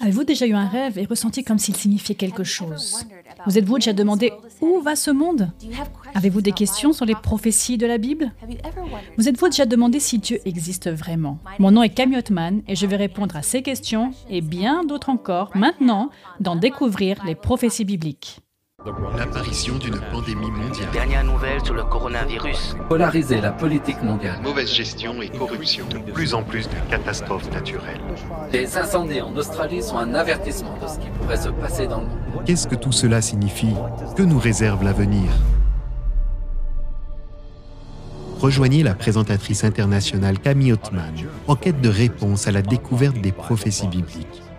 Avez-vous déjà eu un rêve et ressenti comme s'il signifiait quelque chose Vous êtes-vous déjà demandé où va ce monde Avez-vous des questions sur les prophéties de la Bible Vous êtes-vous déjà demandé si Dieu existe vraiment Mon nom est Camille Ottman et je vais répondre à ces questions et bien d'autres encore maintenant dans Découvrir les prophéties bibliques. L'apparition d'une pandémie mondiale. Dernière nouvelle sur le coronavirus. Polariser la politique mondiale. Mauvaise gestion et corruption. De plus en plus de catastrophes naturelles. Les incendies en Australie sont un avertissement de ce qui pourrait se passer dans le monde. Qu'est-ce que tout cela signifie? Que nous réserve l'avenir? Rejoignez la présentatrice internationale Camille Ottman en quête de réponses à la découverte des prophéties bibliques.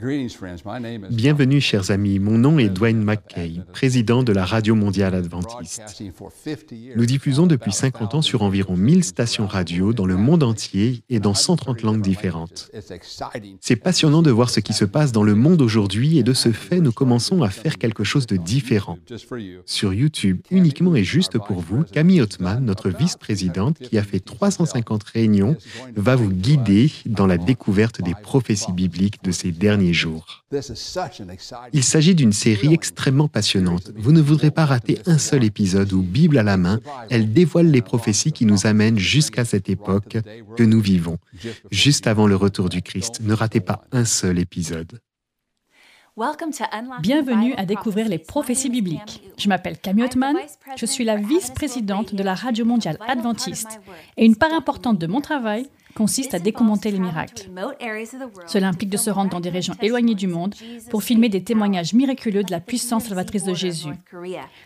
Bienvenue, chers amis. Mon nom est Dwayne McKay, président de la Radio mondiale adventiste. Nous diffusons depuis 50 ans sur environ 1000 stations radio dans le monde entier et dans 130 langues différentes. C'est passionnant de voir ce qui se passe dans le monde aujourd'hui et de ce fait, nous commençons à faire quelque chose de différent. Sur YouTube, uniquement et juste pour vous, Camille Ottman, notre vice-présidente qui a fait 350 réunions, va vous guider dans la découverte des prophéties bibliques de ces derniers jours. Il s'agit d'une série extrêmement passionnante. Vous ne voudrez pas rater un seul épisode où, Bible à la main, elle dévoile les prophéties qui nous amènent jusqu'à cette époque que nous vivons, juste avant le retour du Christ. Ne ratez pas un seul épisode. Bienvenue à découvrir les prophéties bibliques. Je m'appelle Camille Ottman, je suis la vice-présidente de la Radio mondiale adventiste et une part importante de mon travail consiste à documenter les miracles. Cela implique de se rendre dans des régions éloignées du monde pour filmer des témoignages miraculeux de la puissance salvatrice de Jésus,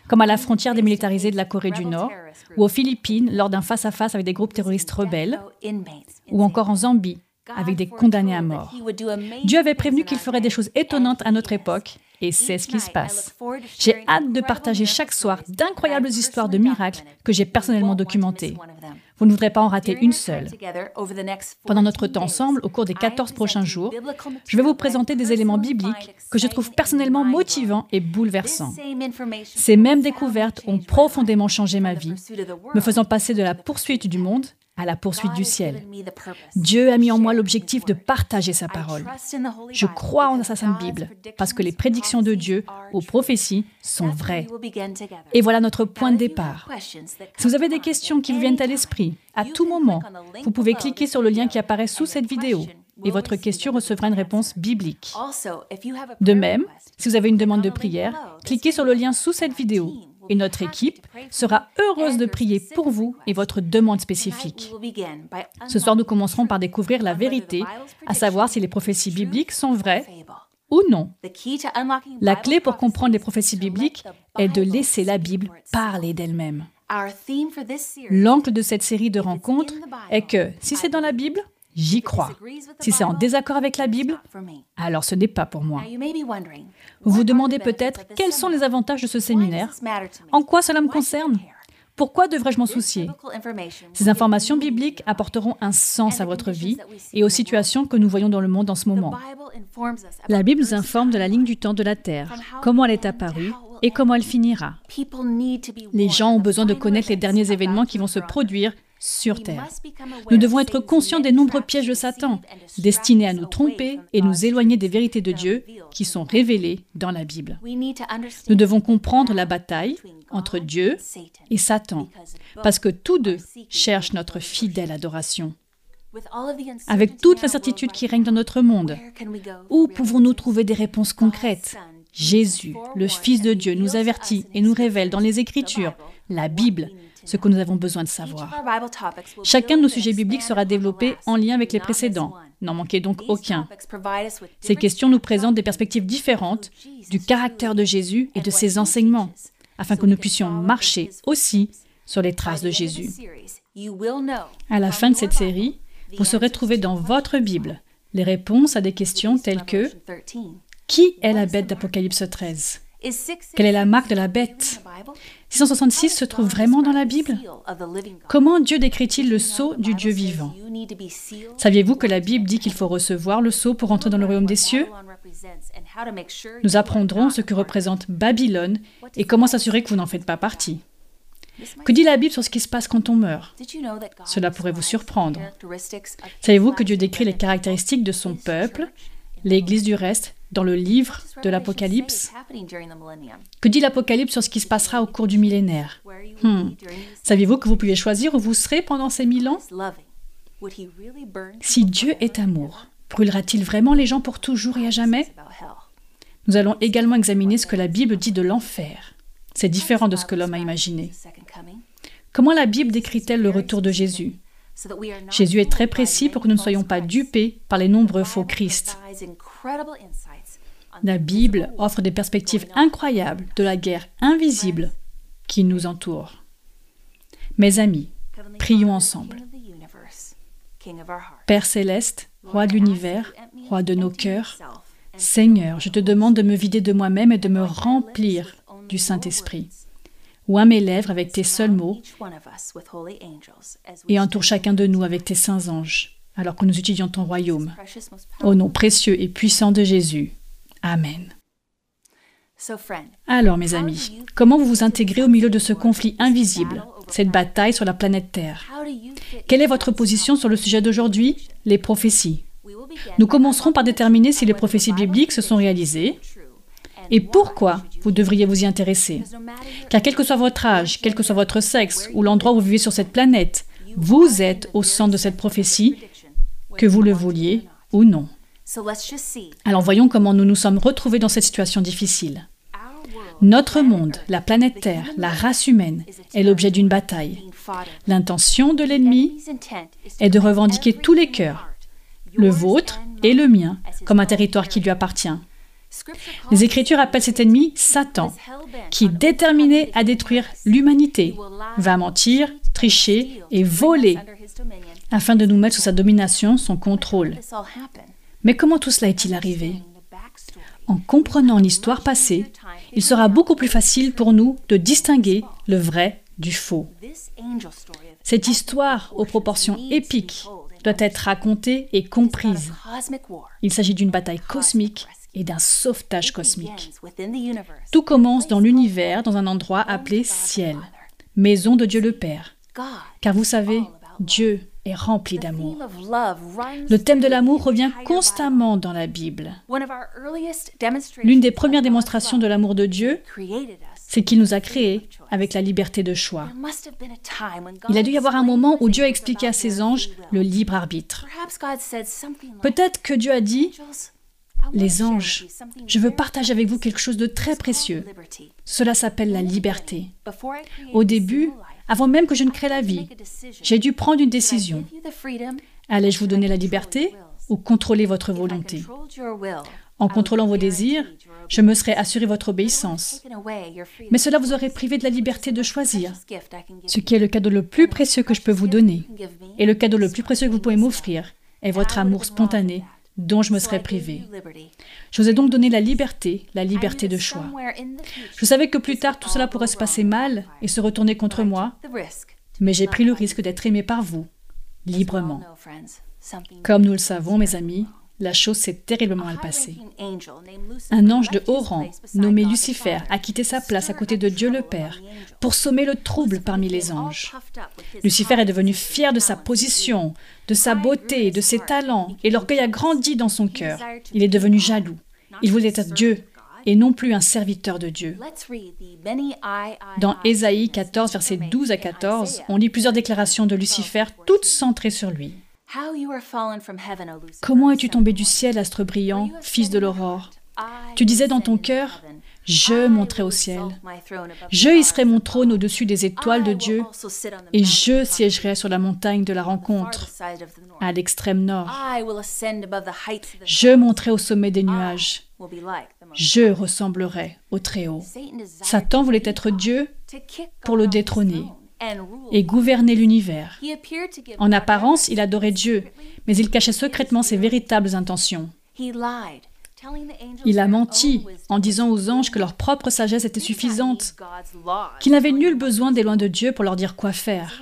comme à la frontière démilitarisée de la Corée du Nord, ou aux Philippines lors d'un face-à-face avec des groupes terroristes rebelles, ou encore en Zambie avec des condamnés à mort. Dieu avait prévenu qu'il ferait des choses étonnantes à notre époque, et c'est ce qui se passe. J'ai hâte de partager chaque soir d'incroyables histoires de miracles que j'ai personnellement documentées. Vous ne voudrez pas en rater une seule. Pendant notre temps ensemble, au cours des 14 prochains jours, je vais vous présenter des éléments bibliques que je trouve personnellement motivants et bouleversants. Ces mêmes découvertes ont profondément changé ma vie, me faisant passer de la poursuite du monde à la poursuite du ciel. Dieu a mis en moi l'objectif de partager sa parole. Je crois en sa sainte Bible parce que les prédictions de Dieu aux prophéties sont vraies. Et voilà notre point de départ. Si vous avez des questions qui vous viennent à l'esprit, à tout moment, vous pouvez cliquer sur le lien qui apparaît sous cette vidéo et votre question recevra une réponse biblique. De même, si vous avez une demande de prière, cliquez sur le lien sous cette vidéo et notre équipe sera heureuse de prier pour vous et votre demande spécifique. Ce soir, nous commencerons par découvrir la vérité, à savoir si les prophéties bibliques sont vraies ou non. La clé pour comprendre les prophéties bibliques est de laisser la Bible parler d'elle-même. L'angle de cette série de rencontres est que si c'est dans la Bible, J'y crois. Si c'est en désaccord avec la Bible, alors ce n'est pas pour moi. Vous vous demandez peut-être quels sont les avantages de ce séminaire? En quoi cela me concerne? Pourquoi devrais-je m'en soucier? Ces informations bibliques apporteront un sens à votre vie et aux situations que nous voyons dans le monde en ce moment. La Bible nous informe de la ligne du temps de la Terre, comment elle est apparue et comment elle finira. Les gens ont besoin de connaître les derniers événements qui vont se produire sur Terre. Nous devons être conscients des nombreux pièges de Satan, destinés à nous tromper et nous éloigner des vérités de Dieu qui sont révélées dans la Bible. Nous devons comprendre la bataille entre Dieu et Satan, parce que tous deux cherchent notre fidèle adoration. Avec toute l'incertitude qui règne dans notre monde, où pouvons-nous trouver des réponses concrètes? Jésus, le Fils de Dieu, nous avertit et nous révèle dans les Écritures, la Bible, ce que nous avons besoin de savoir. Chacun de nos sujets bibliques sera développé en lien avec les précédents. N'en manquez donc aucun. Ces questions nous présentent des perspectives différentes du caractère de Jésus et de ses enseignements, afin que nous puissions marcher aussi sur les traces de Jésus. À la fin de cette série, vous saurez trouver dans votre Bible les réponses à des questions telles que Qui est la bête d'Apocalypse 13 Quelle est la marque de la bête? 666 se trouve vraiment dans la Bible? Comment Dieu décrit-il le sceau du Dieu vivant? Saviez-vous que la Bible dit qu'il faut recevoir le sceau pour entrer dans le royaume des cieux? Nous apprendrons ce que représente Babylone et comment s'assurer que vous n'en faites pas partie. Que dit la Bible sur ce qui se passe quand on meurt? Cela pourrait vous surprendre. Savez-vous que Dieu décrit les caractéristiques de son peuple, l'Église du reste, dans le livre de l'Apocalypse Que dit l'Apocalypse sur ce qui se passera au cours du millénaire? Hmm. Saviez-vous que vous pouvez choisir où vous serez pendant ces mille ans? Si Dieu est amour, brûlera-t-il vraiment les gens pour toujours et à jamais? Nous allons également examiner ce que la Bible dit de l'enfer. C'est différent de ce que l'homme a imaginé. Comment la Bible décrit-elle le retour de Jésus? Jésus est très précis pour que nous ne soyons pas dupés par les nombreux faux Christ. La Bible offre des perspectives incroyables de la guerre invisible qui nous entoure. Mes amis, prions ensemble. Père céleste, roi de l'univers, roi de nos cœurs, Seigneur, je te demande de me vider de moi-même et de me remplir du Saint-Esprit. Oins mes lèvres avec tes seuls mots et entoure chacun de nous avec tes saints anges, alors que nous étudions ton royaume. Au nom précieux et puissant de Jésus. Amen. Alors, mes amis, comment vous vous intégrez au milieu de ce conflit invisible, cette bataille sur la planète Terre? Quelle est votre position sur le sujet d'aujourd'hui? Les prophéties. Nous commencerons par déterminer si les prophéties bibliques se sont réalisées et pourquoi vous devriez vous y intéresser. Car quel que soit votre âge, quel que soit votre sexe ou l'endroit où vous vivez sur cette planète, vous êtes au centre de cette prophétie, que vous le vouliez ou non. Alors voyons comment nous nous sommes retrouvés dans cette situation difficile. Notre monde, la planète Terre, la race humaine, est l'objet d'une bataille. L'intention de l'ennemi est de revendiquer tous les cœurs, le vôtre et le mien, comme un territoire qui lui appartient. Les Écritures appellent cet ennemi Satan, qui, déterminé à détruire l'humanité, va mentir, tricher et voler afin de nous mettre sous sa domination, son contrôle. Mais comment tout cela est-il arrivé En comprenant l'histoire passée, il sera beaucoup plus facile pour nous de distinguer le vrai du faux. Cette histoire aux proportions épiques doit être racontée et comprise. Il s'agit d'une bataille cosmique et d'un sauvetage cosmique. Tout commence dans l'univers, dans un endroit appelé ciel, maison de Dieu le Père. Car vous savez, Dieu est rempli d'amour. Le thème de l'amour revient constamment dans la Bible. L'une des premières démonstrations de l'amour de Dieu, c'est qu'il nous a créés avec la liberté de choix. Il a dû y avoir un moment où Dieu a expliqué à ses anges le libre arbitre. Peut-être que Dieu a dit, les anges, je veux partager avec vous quelque chose de très précieux. Cela s'appelle la liberté. Au début, avant même que je ne crée la vie, j'ai dû prendre une décision. Allais-je vous donner la liberté ou contrôler votre volonté? En contrôlant vos désirs, je me serais assuré votre obéissance. Mais cela vous aurait privé de la liberté de choisir, ce qui est le cadeau le plus précieux que je peux vous donner. Et le cadeau le plus précieux que vous pouvez m'offrir est votre amour spontané dont je me serais privé. Je vous ai donc donné la liberté, la liberté de choix. Je savais que plus tard tout cela pourrait se passer mal et se retourner contre moi, mais j'ai pris le risque d'être aimé par vous, librement. Comme nous le savons, mes amis, la chose s'est terriblement mal passée. Un ange de haut rang, nommé Lucifer, a quitté sa place à côté de Dieu le Père pour sommer le trouble parmi les anges. Lucifer est devenu fier de sa position, de sa beauté, de ses talents, et l'orgueil a grandi dans son cœur. Il est devenu jaloux. Il voulait être Dieu et non plus un serviteur de Dieu. Dans Ésaïe 14, versets 12 à 14, on lit plusieurs déclarations de Lucifer, toutes centrées sur lui. Comment es-tu tombé du ciel, astre brillant, fils de l'aurore Tu disais dans ton cœur, je monterai au ciel. Je hisserai mon trône au-dessus des étoiles de Dieu et je siégerai sur la montagne de la rencontre, à l'extrême nord. Je monterai au sommet des nuages. Je ressemblerai au Très-Haut. Satan voulait être Dieu pour le détrôner et gouverner l'univers. En apparence, il adorait Dieu, mais il cachait secrètement ses véritables intentions. Il a menti en disant aux anges que leur propre sagesse était suffisante, qu'il n'avait nul besoin des lois de Dieu pour leur dire quoi faire.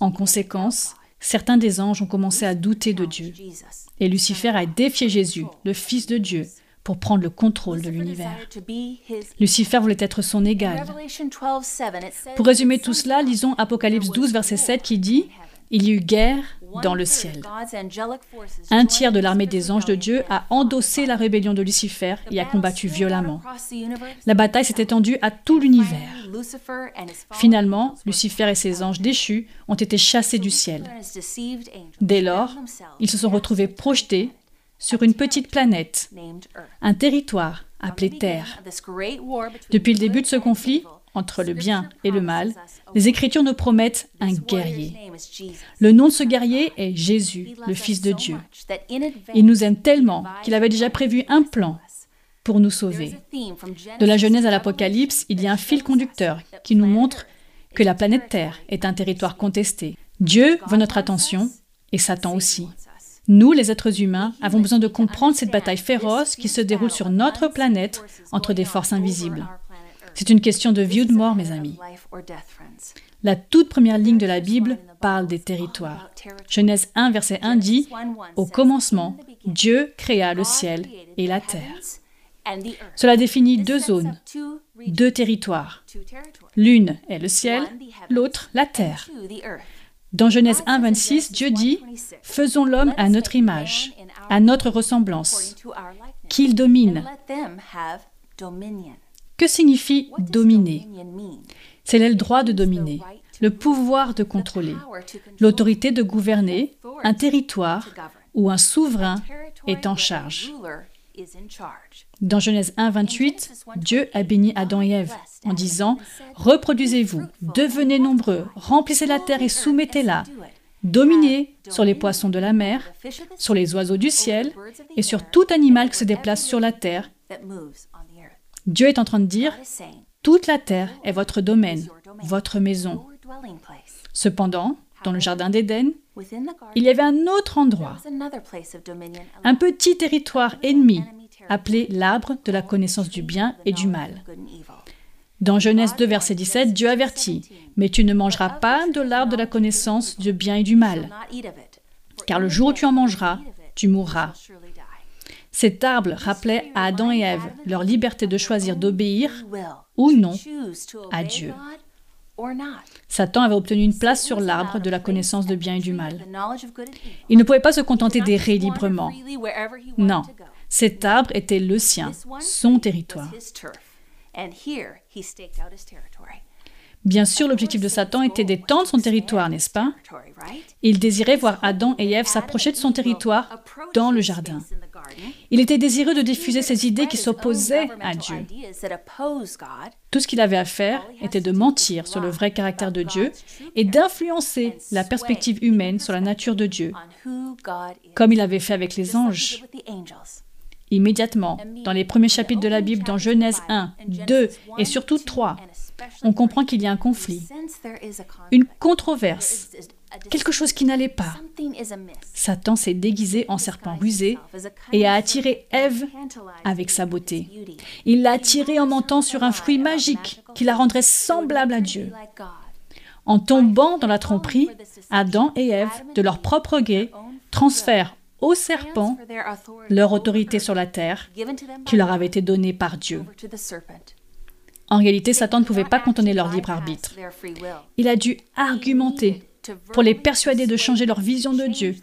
En conséquence, certains des anges ont commencé à douter de Dieu. Et Lucifer a défié Jésus, le Fils de Dieu, pour prendre le contrôle de l'univers. Lucifer voulait être son égal. Pour résumer tout cela, lisons Apocalypse 12, verset 7 qui dit il y eut guerre dans le ciel. Un tiers de l'armée des anges de Dieu a endossé la rébellion de Lucifer et a combattu violemment. La bataille s'est étendue à tout l'univers. Finalement, Lucifer et ses anges déchus ont été chassés du ciel. Dès lors, ils se sont retrouvés projetés sur une petite planète, un territoire appelé Terre. Depuis le début de ce conflit, entre le bien et le mal, les Écritures nous promettent un guerrier. Le nom de ce guerrier est Jésus, le Fils de Dieu. Il nous aime tellement qu'il avait déjà prévu un plan pour nous sauver. De la Genèse à l'Apocalypse, il y a un fil conducteur qui nous montre que la planète Terre est un territoire contesté. Dieu veut notre attention et Satan aussi. Nous, les êtres humains, avons besoin de comprendre cette bataille féroce qui se déroule sur notre planète entre des forces invisibles. C'est une question de vie ou de mort, mes amis. La toute première ligne de la Bible parle des territoires. Genèse 1, verset 1 dit Au commencement, Dieu créa le ciel et la terre. Cela définit deux zones, deux territoires. L'une est le ciel, l'autre la terre. Dans Genèse 1, 26, Dieu dit Faisons l'homme à notre image, à notre ressemblance, qu'il domine. Que signifie dominer? C'est le droit de dominer, le pouvoir de contrôler, l'autorité de gouverner un territoire où un souverain est en charge. Dans Genèse 1, 28, Dieu a béni Adam et Ève en disant Reproduisez-vous, devenez nombreux, remplissez la terre et soumettez-la, dominez sur les poissons de la mer, sur les oiseaux du ciel et sur tout animal qui se déplace sur la terre Dieu est en train de dire, toute la terre est votre domaine, votre maison. Cependant, dans le Jardin d'Éden, il y avait un autre endroit, un petit territoire ennemi appelé l'arbre de la connaissance du bien et du mal. Dans Genèse 2, verset 17, Dieu avertit, Mais tu ne mangeras pas de l'arbre de la connaissance du bien et du mal, car le jour où tu en mangeras, tu mourras. Cet arbre rappelait à Adam et Ève leur liberté de choisir d'obéir ou non à Dieu. Satan avait obtenu une place sur l'arbre de la connaissance de bien et du mal. Il ne pouvait pas se contenter d'errer librement. Non, cet arbre était le sien, son territoire. Bien sûr, l'objectif de Satan était d'étendre son territoire, n'est-ce pas? Il désirait voir Adam et Ève s'approcher de son territoire dans le jardin. Il était désireux de diffuser ses idées qui s'opposaient à Dieu. Tout ce qu'il avait à faire était de mentir sur le vrai caractère de Dieu et d'influencer la perspective humaine sur la nature de Dieu, comme il avait fait avec les anges. Immédiatement, dans les premiers chapitres de la Bible, dans Genèse 1, 2 et surtout 3, on comprend qu'il y a un conflit, une controverse, quelque chose qui n'allait pas. Satan s'est déguisé en serpent rusé et a attiré Ève avec sa beauté. Il l'a attirée en mentant sur un fruit magique qui la rendrait semblable à Dieu. En tombant dans la tromperie, Adam et Ève, de leur propre gré, transfèrent au serpent leur autorité sur la terre qui leur avait été donnée par Dieu. En réalité, Satan ne pouvait pas contenir leur libre arbitre. Il a dû argumenter pour les persuader de changer leur vision de Dieu,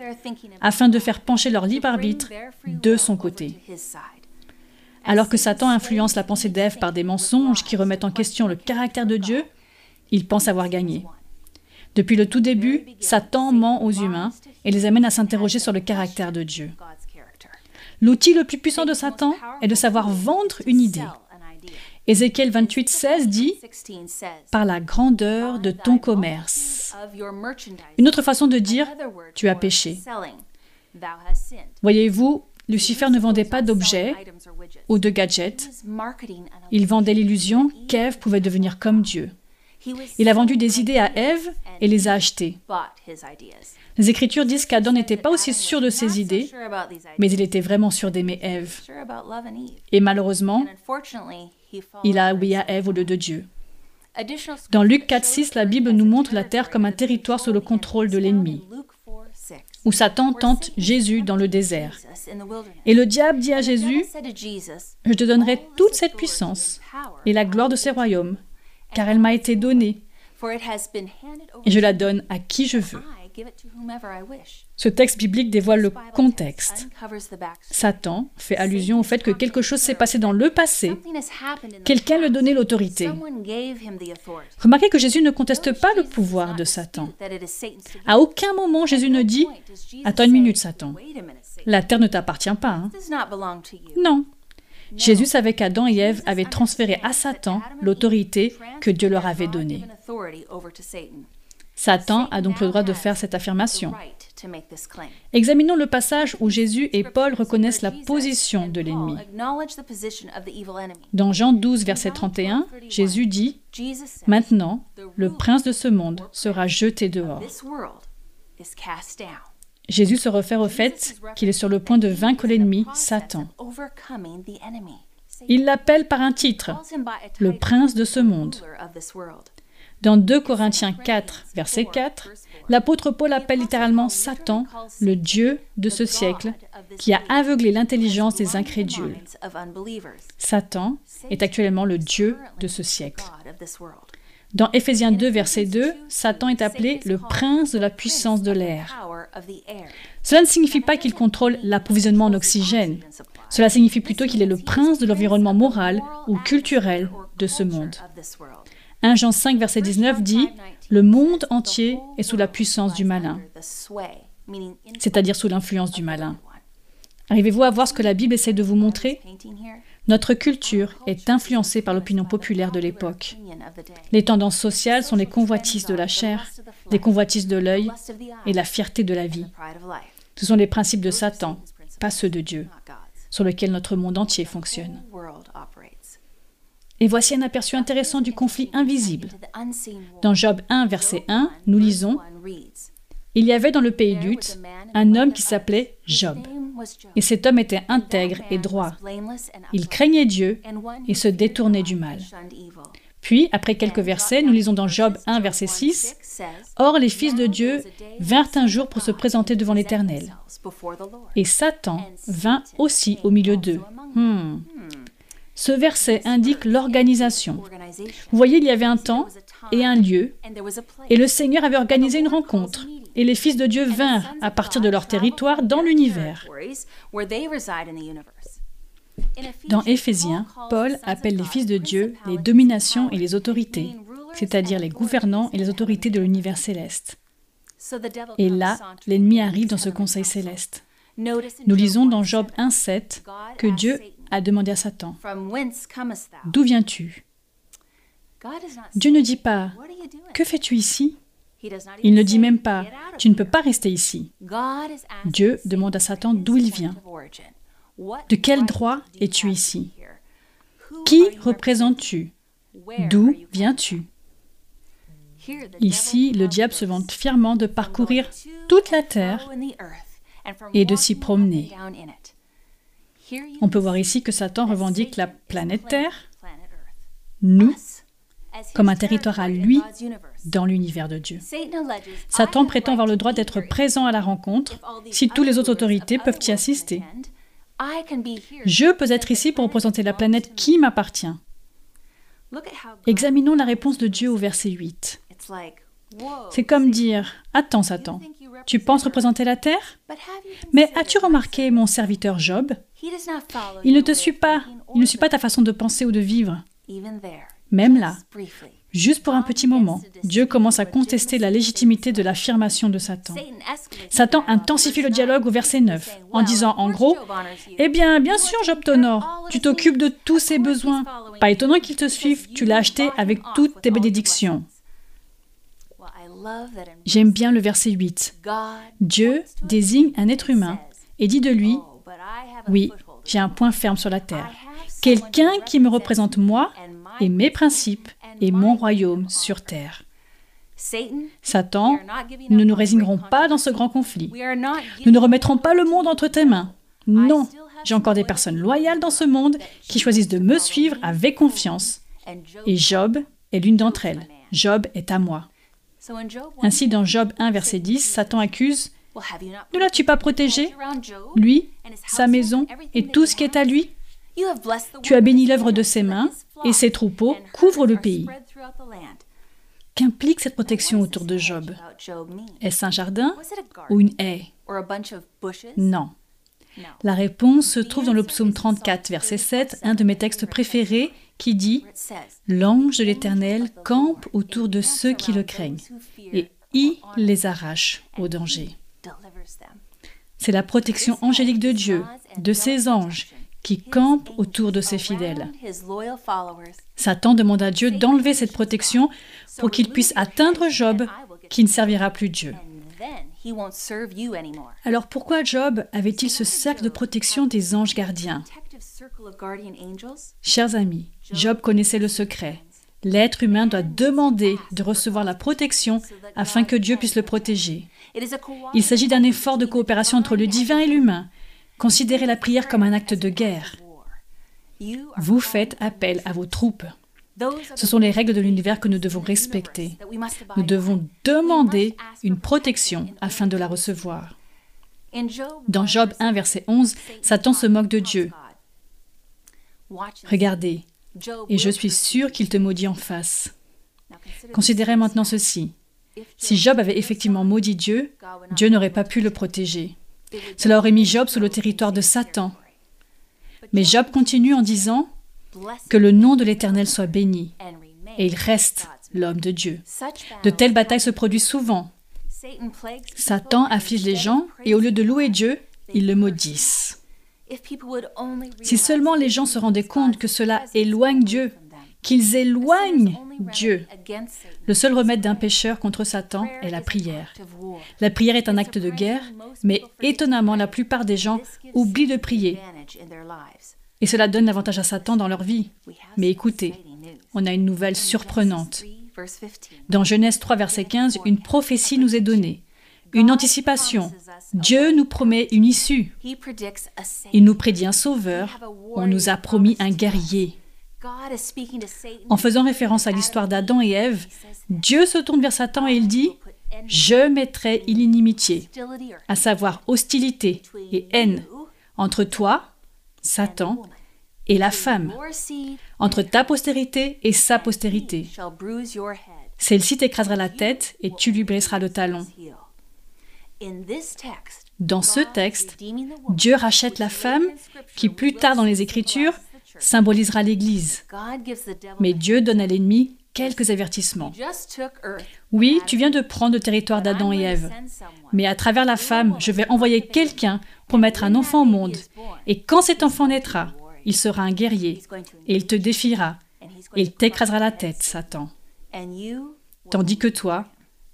afin de faire pencher leur libre arbitre de son côté. Alors que Satan influence la pensée d'Ève par des mensonges qui remettent en question le caractère de Dieu, il pense avoir gagné. Depuis le tout début, Satan ment aux humains et les amène à s'interroger sur le caractère de Dieu. L'outil le plus puissant de Satan est de savoir vendre une idée. Ézéchiel 28, 16 dit Par la grandeur de ton commerce. Une autre façon de dire Tu as péché. Voyez-vous, Lucifer ne vendait pas d'objets ou de gadgets. Il vendait l'illusion qu'Ève pouvait devenir comme Dieu. Il a vendu des idées à Ève et les a achetées. Les Écritures disent qu'Adam n'était pas aussi sûr de ses idées, mais il était vraiment sûr d'aimer Ève. Et malheureusement, il a oublié à Ève au lieu de Dieu. Dans Luc 4.6, la Bible nous montre la terre comme un territoire sous le contrôle de l'ennemi, où Satan tente Jésus dans le désert. Et le diable dit à Jésus, Je te donnerai toute cette puissance et la gloire de ces royaumes, car elle m'a été donnée, et je la donne à qui je veux. Ce texte biblique dévoile le contexte. Satan fait allusion au fait que quelque chose s'est passé dans le passé. Quelqu'un lui donné l'autorité. Remarquez que Jésus ne conteste pas le pouvoir de Satan. À aucun moment Jésus ne dit ⁇ Attends une minute, Satan. La terre ne t'appartient pas. Hein. Non. Jésus savait qu'Adam et Ève avaient transféré à Satan l'autorité que Dieu leur avait donnée. Satan a donc le droit de faire cette affirmation. Examinons le passage où Jésus et Paul reconnaissent la position de l'ennemi. Dans Jean 12, verset 31, Jésus dit, Maintenant, le prince de ce monde sera jeté dehors. Jésus se réfère au fait qu'il est sur le point de vaincre l'ennemi, Satan. Il l'appelle par un titre, le prince de ce monde. Dans 2 Corinthiens 4, verset 4, l'apôtre Paul appelle littéralement Satan le Dieu de ce siècle qui a aveuglé l'intelligence des incrédules. Satan est actuellement le Dieu de ce siècle. Dans Éphésiens 2, verset 2, Satan est appelé le prince de la puissance de l'air. Cela ne signifie pas qu'il contrôle l'approvisionnement en oxygène. Cela signifie plutôt qu'il est le prince de l'environnement moral ou culturel de ce monde. 1 Jean 5, verset 19 dit Le monde entier est sous la puissance du malin, c'est-à-dire sous l'influence du malin. Arrivez-vous à voir ce que la Bible essaie de vous montrer? Notre culture est influencée par l'opinion populaire de l'époque. Les tendances sociales sont les convoitises de la chair, les convoitises de l'œil et la fierté de la vie. Ce sont les principes de Satan, pas ceux de Dieu, sur lesquels notre monde entier fonctionne. Et voici un aperçu intéressant du conflit invisible. Dans Job 1, verset 1, nous lisons Il y avait dans le pays d'Ut un homme qui s'appelait Job. Et cet homme était intègre et droit. Il craignait Dieu et se détournait du mal. Puis, après quelques versets, nous lisons dans Job 1, verset 6, Or les fils de Dieu vinrent un jour pour se présenter devant l'Éternel. Et Satan vint aussi au milieu d'eux. Hmm. Ce verset indique l'organisation. Vous voyez, il y avait un temps et un lieu, et le Seigneur avait organisé une rencontre, et les fils de Dieu vinrent à partir de leur territoire dans l'univers. Dans Éphésiens, Paul appelle les fils de Dieu les dominations et les autorités, c'est-à-dire les gouvernants et les autorités de l'univers céleste. Et là, l'ennemi arrive dans ce conseil céleste. Nous lisons dans Job 1.7 que Dieu a demandé à Satan, D'où viens-tu? Dieu ne dit pas, Que fais-tu ici? Il ne dit même pas, Tu ne peux pas rester ici. Dieu demande à Satan d'où il vient. De quel droit es-tu ici? Qui représentes-tu? D'où viens-tu? Ici, le diable se vante fièrement de parcourir toute la terre et de s'y promener. On peut voir ici que Satan revendique la planète Terre, nous, comme un territoire à lui dans l'univers de Dieu. Satan prétend avoir le droit d'être présent à la rencontre si toutes les autres autorités peuvent y assister. Je peux être ici pour représenter la planète qui m'appartient. Examinons la réponse de Dieu au verset 8. C'est comme dire, Attends Satan, tu penses représenter la terre? Mais as-tu remarqué mon serviteur Job? Il ne te suit pas, il ne suit pas ta façon de penser ou de vivre. Même là, juste pour un petit moment, Dieu commence à contester la légitimité de l'affirmation de Satan. Satan intensifie le dialogue au verset 9 en disant en gros Eh bien, bien sûr, Job t'honore, tu t'occupes de tous ses besoins. Pas étonnant qu'il te suive, tu l'as acheté avec toutes tes bénédictions. J'aime bien le verset 8. Dieu désigne un être humain et dit de lui, oui, j'ai un point ferme sur la terre. Quelqu'un qui me représente moi et mes principes et mon royaume sur terre. Satan, nous ne nous résignerons pas dans ce grand conflit. Nous ne remettrons pas le monde entre tes mains. Non, j'ai encore des personnes loyales dans ce monde qui choisissent de me suivre avec confiance. Et Job est l'une d'entre elles. Job est à moi. Ainsi, dans Job 1, verset 10, Satan accuse Ne l'as-tu pas protégé Lui, sa maison et tout ce qui est à lui? Tu as béni l'œuvre de ses mains et ses troupeaux. couvrent le pays. Qu'implique cette protection autour de Job? Est-ce un jardin ou une haie? Non. La réponse se trouve dans le psaume 34, verset 7, un de mes textes préférés, qui dit L'ange de l'Éternel campe autour de ceux qui le craignent, et il les arrache au danger. C'est la protection angélique de Dieu, de ses anges, qui campent autour de ses fidèles. Satan demande à Dieu d'enlever cette protection pour qu'il puisse atteindre Job, qui ne servira plus Dieu. Alors pourquoi Job avait-il ce cercle de protection des anges gardiens? Chers amis, Job connaissait le secret. L'être humain doit demander de recevoir la protection afin que Dieu puisse le protéger. Il s'agit d'un effort de coopération entre le divin et l'humain. Considérez la prière comme un acte de guerre. Vous faites appel à vos troupes. Ce sont les règles de l'univers que nous devons respecter. Nous devons demander une protection afin de la recevoir. Dans Job 1, verset 11, Satan se moque de Dieu. Regardez, et je suis sûr qu'il te maudit en face. Considérez maintenant ceci. Si Job avait effectivement maudit Dieu, Dieu n'aurait pas pu le protéger. Cela aurait mis Job sous le territoire de Satan. Mais Job continue en disant que le nom de l'Éternel soit béni, et il reste l'homme de Dieu. De telles batailles se produisent souvent. Satan afflige les gens, et au lieu de louer Dieu, ils le maudissent. Si seulement les gens se rendaient compte que cela éloigne Dieu, qu'ils éloignent Dieu. Le seul remède d'un pécheur contre Satan est la prière. La prière est un acte de guerre, mais étonnamment, la plupart des gens oublient de prier. Et cela donne l'avantage à Satan dans leur vie. Mais écoutez, on a une nouvelle surprenante. Dans Genèse 3, verset 15, une prophétie nous est donnée, une anticipation. Dieu nous promet une issue. Il nous prédit un sauveur. On nous a promis un guerrier. En faisant référence à l'histoire d'Adam et Ève, Dieu se tourne vers Satan et il dit Je mettrai l'inimitié, à savoir hostilité et haine, entre toi, Satan, et la femme, entre ta postérité et sa postérité. Celle-ci t'écrasera la tête et tu lui blesseras le talon. Dans ce texte, Dieu rachète la femme qui plus tard dans les Écritures symbolisera l'Église. Mais Dieu donne à l'ennemi quelques avertissements. Oui, tu viens de prendre le territoire d'Adam et Ève, mais à travers la femme, je vais envoyer quelqu'un pour mettre un enfant au monde. Et quand cet enfant naîtra, il sera un guerrier, et il te défiera, et il t'écrasera la tête, Satan. Tandis que toi,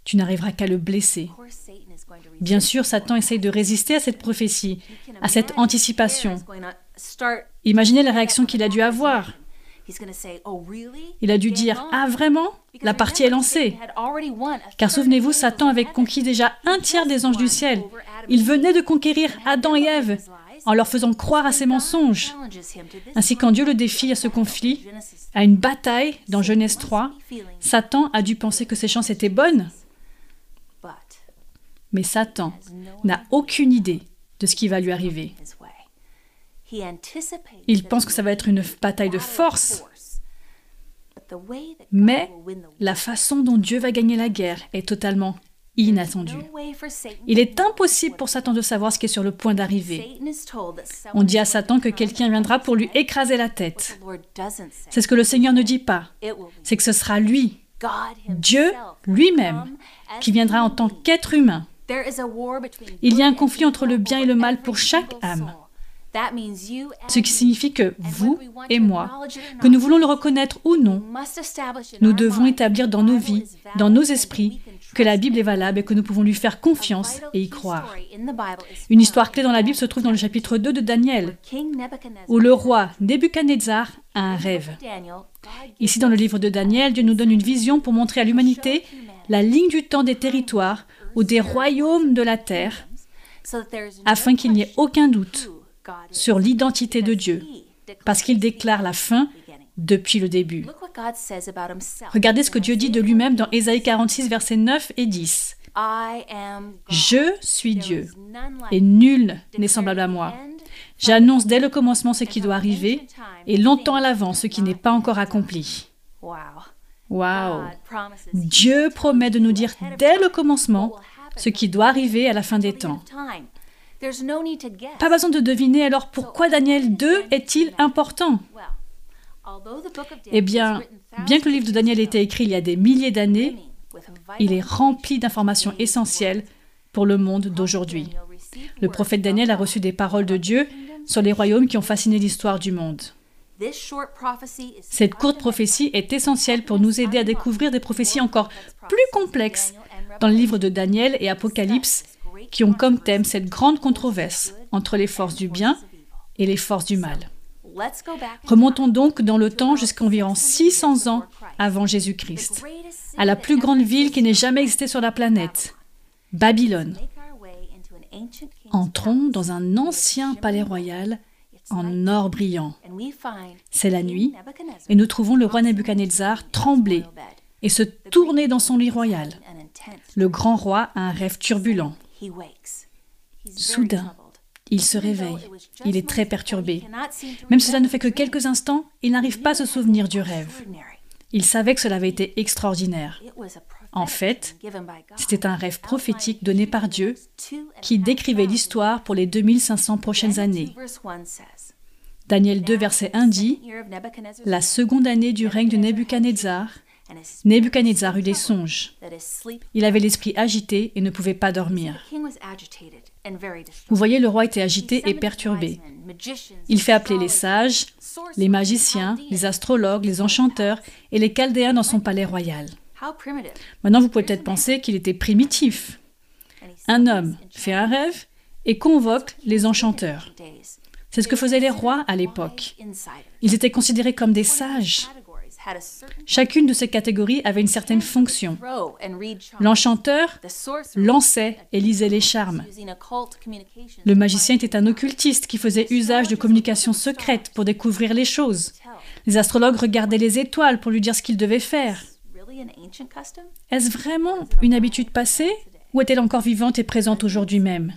tu n'arriveras qu'à le blesser. Bien sûr, Satan essaye de résister à cette prophétie, à cette anticipation. Imaginez la réaction qu'il a dû avoir. Il a dû dire Ah, vraiment? La partie est lancée. Car souvenez-vous, Satan avait conquis déjà un tiers des anges du ciel. Il venait de conquérir Adam et Ève en leur faisant croire à ses mensonges. Ainsi, quand Dieu le défie à ce conflit, à une bataille dans Genèse 3, Satan a dû penser que ses chances étaient bonnes. Mais Satan n'a aucune idée de ce qui va lui arriver. Il pense que ça va être une bataille de force. Mais la façon dont Dieu va gagner la guerre est totalement inattendue. Il est impossible pour Satan de savoir ce qui est sur le point d'arriver. On dit à Satan que quelqu'un viendra pour lui écraser la tête. C'est ce que le Seigneur ne dit pas. C'est que ce sera lui, Dieu lui-même, qui viendra en tant qu'être humain. Il y a un conflit entre le bien et le mal pour chaque âme. Ce qui signifie que vous et moi, que nous voulons le reconnaître ou non, nous devons établir dans nos vies, dans nos esprits, que la Bible est valable et que nous pouvons lui faire confiance et y croire. Une histoire clé dans la Bible se trouve dans le chapitre 2 de Daniel, où le roi Nebuchadnezzar a un rêve. Ici, dans le livre de Daniel, Dieu nous donne une vision pour montrer à l'humanité la ligne du temps des territoires ou des royaumes de la terre, afin qu'il n'y ait aucun doute sur l'identité de Dieu, parce qu'il déclare la fin depuis le début. Regardez ce que Dieu dit de lui-même dans Ésaïe 46, versets 9 et 10. Je suis Dieu, et nul n'est semblable à moi. J'annonce dès le commencement ce qui doit arriver, et longtemps à l'avance ce qui n'est pas encore accompli. Wow. Dieu promet de nous dire dès le commencement ce qui doit arriver à la fin des temps. Pas besoin de deviner alors pourquoi Daniel 2 est-il important? Eh bien, bien que le livre de Daniel ait été écrit il y a des milliers d'années, il est rempli d'informations essentielles pour le monde d'aujourd'hui. Le prophète Daniel a reçu des paroles de Dieu sur les royaumes qui ont fasciné l'histoire du monde. Cette courte prophétie est essentielle pour nous aider à découvrir des prophéties encore plus complexes dans le livre de Daniel et Apocalypse qui ont comme thème cette grande controverse entre les forces du bien et les forces du mal. Remontons donc dans le temps jusqu'à environ 600 ans avant Jésus-Christ, à la plus grande ville qui n'ait jamais existé sur la planète, Babylone. Entrons dans un ancien palais royal en or brillant. C'est la nuit, et nous trouvons le roi Nebuchadnezzar trembler et se tourner dans son lit royal. Le grand roi a un rêve turbulent. Soudain, il se réveille. Il est très perturbé. Même si cela ne fait que quelques instants, il n'arrive pas à se souvenir du rêve. Il savait que cela avait été extraordinaire. En fait, c'était un rêve prophétique donné par Dieu qui décrivait l'histoire pour les 2500 prochaines années. Daniel 2, verset 1 dit La seconde année du règne de Nebuchadnezzar, Nebuchadnezzar eut des songes. Il avait l'esprit agité et ne pouvait pas dormir. Vous voyez, le roi était agité et perturbé. Il fait appeler les sages, les magiciens, les astrologues, les enchanteurs et les chaldéens dans son palais royal. Maintenant, vous pouvez peut-être penser qu'il était primitif. Un homme fait un rêve et convoque les enchanteurs. C'est ce que faisaient les rois à l'époque. Ils étaient considérés comme des sages. Chacune de ces catégories avait une certaine fonction. L'enchanteur lançait et lisait les charmes. Le magicien était un occultiste qui faisait usage de communications secrètes pour découvrir les choses. Les astrologues regardaient les étoiles pour lui dire ce qu'il devait faire. Est-ce vraiment une habitude passée ou est-elle encore vivante et présente aujourd'hui même?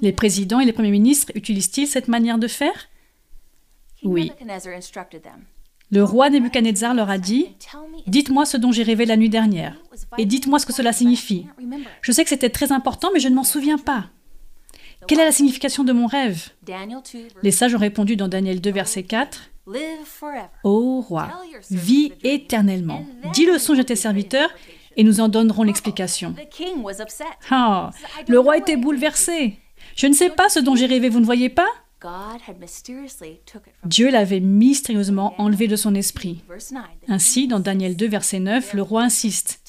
Les présidents et les premiers ministres utilisent-ils cette manière de faire? Oui. Le roi Nebuchadnezzar leur a dit Dites-moi ce dont j'ai rêvé la nuit dernière, et dites-moi ce que cela signifie. Je sais que c'était très important, mais je ne m'en souviens pas. Quelle est la signification de mon rêve? Les sages ont répondu dans Daniel 2, verset 4 Ô roi, vis éternellement. Dis le songe à tes serviteurs et nous en donnerons l'explication. Ah, le roi était bouleversé. Je ne sais pas ce dont j'ai rêvé, vous ne voyez pas? Dieu l'avait mystérieusement enlevé de son esprit. Ainsi, dans Daniel 2, verset 9, le roi insiste.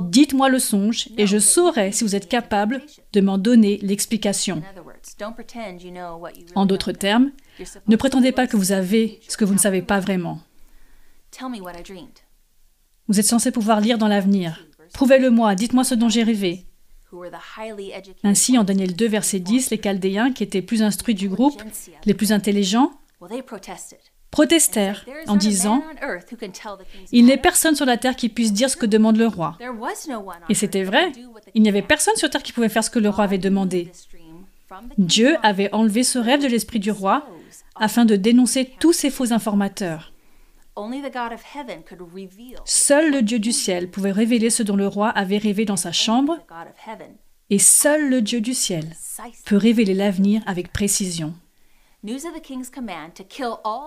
Dites-moi le songe et je saurai si vous êtes capable de m'en donner l'explication. En d'autres termes, ne prétendez pas que vous avez ce que vous ne savez pas vraiment. Vous êtes censé pouvoir lire dans l'avenir. Prouvez-le-moi, dites-moi ce dont j'ai rêvé. Ainsi, en Daniel 2, verset 10, les Chaldéens, qui étaient plus instruits du groupe, les plus intelligents, protestèrent en disant Il n'est personne sur la terre qui puisse dire ce que demande le roi. Et c'était vrai. Il n'y avait personne sur terre qui pouvait faire ce que le roi avait demandé. Dieu avait enlevé ce rêve de l'esprit du roi afin de dénoncer tous ces faux informateurs. Seul le Dieu du ciel pouvait révéler ce dont le roi avait rêvé dans sa chambre, et seul le Dieu du ciel peut révéler l'avenir avec précision.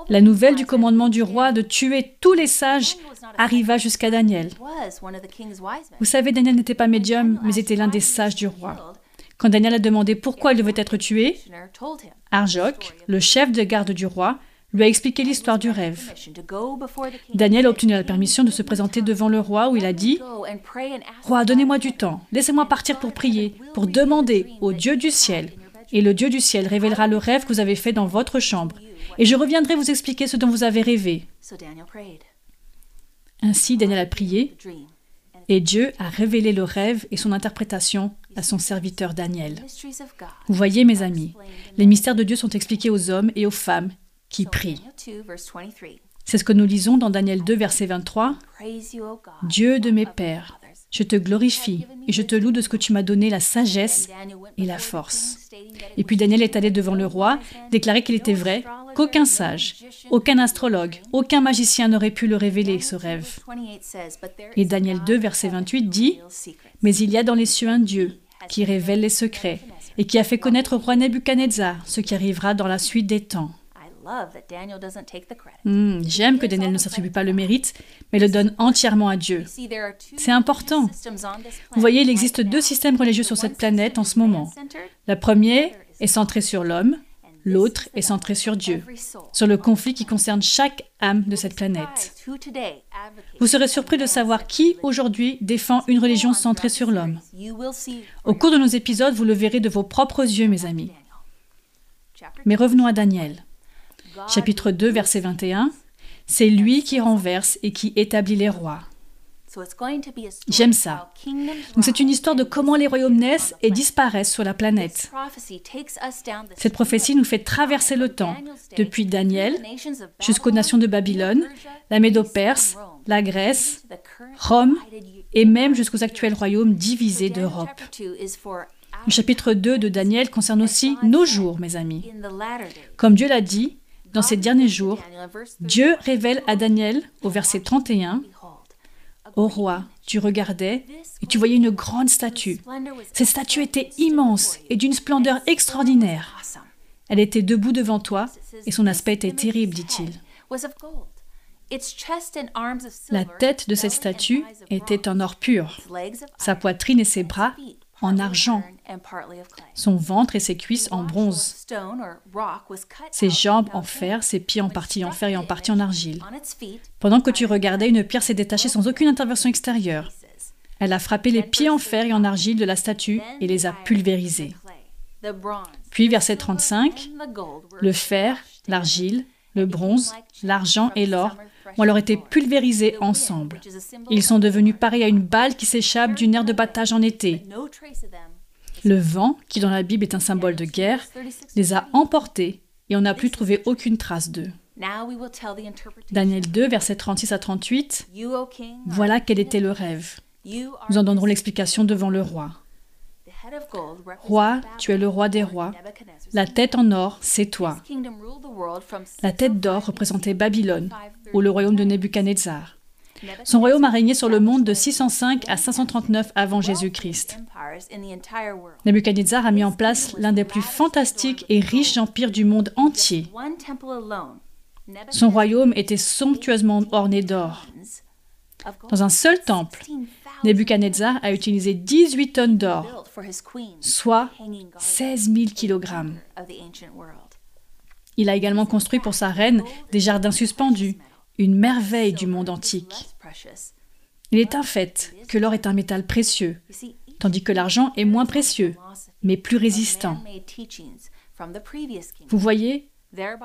La nouvelle du commandement du roi de tuer tous les sages arriva jusqu'à Daniel. Vous savez, Daniel n'était pas médium, mais était l'un des sages du roi. Quand Daniel a demandé pourquoi il devait être tué, Arjok, le chef de garde du roi, lui a expliqué l'histoire du rêve. Daniel a obtenu la permission de se présenter devant le roi où il a dit Roi, donnez-moi du temps, laissez-moi partir pour prier, pour demander au Dieu du ciel. Et le Dieu du ciel révélera le rêve que vous avez fait dans votre chambre. et je reviendrai vous expliquer ce dont vous avez rêvé. Ainsi Daniel a prié, et Dieu a révélé le rêve et son interprétation à son serviteur Daniel. Vous voyez, mes amis, les mystères de Dieu sont expliqués aux hommes et aux femmes qui prient. C'est ce que nous lisons dans Daniel 2, verset 23. Dieu de mes pères, je te glorifie et je te loue de ce que tu m'as donné la sagesse et la force. Et puis Daniel est allé devant le roi, déclarer qu'il était vrai, qu'aucun sage, aucun astrologue, aucun magicien n'aurait pu le révéler, ce rêve. Et Daniel 2, verset 28 dit, Mais il y a dans les cieux un Dieu qui révèle les secrets et qui a fait connaître au roi Nebuchadnezzar ce qui arrivera dans la suite des temps. Hmm, j'aime que Daniel ne s'attribue pas le mérite, mais le donne entièrement à Dieu. C'est important. Vous voyez, il existe deux systèmes religieux sur cette planète en ce moment. Le premier est centré sur l'homme, l'autre est centré sur Dieu, sur le conflit qui concerne chaque âme de cette planète. Vous serez surpris de savoir qui aujourd'hui défend une religion centrée sur l'homme. Au cours de nos épisodes, vous le verrez de vos propres yeux, mes amis. Mais revenons à Daniel chapitre 2, verset 21, c'est lui qui renverse et qui établit les rois. J'aime ça. Donc c'est une histoire de comment les royaumes naissent et disparaissent sur la planète. Cette prophétie nous fait traverser le temps, depuis Daniel jusqu'aux nations de Babylone, la Médo-Perse, la Grèce, Rome et même jusqu'aux actuels royaumes divisés d'Europe. Le chapitre 2 de Daniel concerne aussi nos jours, mes amis. Comme Dieu l'a dit, dans ces derniers jours, Dieu révèle à Daniel, au verset 31, Ô roi, tu regardais et tu voyais une grande statue. Cette statue était immense et d'une splendeur extraordinaire. Elle était debout devant toi et son aspect était terrible, dit-il. La tête de cette statue était en or pur. Sa poitrine et ses bras en argent, son ventre et ses cuisses en bronze, ses jambes en fer, ses pieds en partie en fer et en partie en argile. Pendant que tu regardais, une pierre s'est détachée sans aucune intervention extérieure. Elle a frappé les pieds en fer et en argile de la statue et les a pulvérisés. Puis, verset 35, le fer, l'argile, le bronze, l'argent et l'or ont alors été pulvérisés ensemble. Ils sont devenus pareils à une balle qui s'échappe d'une aire de battage en été. Le vent, qui dans la Bible est un symbole de guerre, les a emportés et on n'a plus trouvé aucune trace d'eux. Daniel 2, versets 36 à 38. Voilà quel était le rêve. Nous en donnerons l'explication devant le roi. Roi, tu es le roi des rois. La tête en or, c'est toi. La tête d'or représentait Babylone, ou le royaume de Nebuchadnezzar. Son royaume a régné sur le monde de 605 à 539 avant Jésus-Christ. Nebuchadnezzar a mis en place l'un des plus fantastiques et riches empires du monde entier. Son royaume était somptueusement orné d'or. Dans un seul temple, Nebuchadnezzar a utilisé 18 tonnes d'or, soit 16 000 kilogrammes. Il a également construit pour sa reine des jardins suspendus, une merveille du monde antique. Il est un fait que l'or est un métal précieux, tandis que l'argent est moins précieux, mais plus résistant. Vous voyez,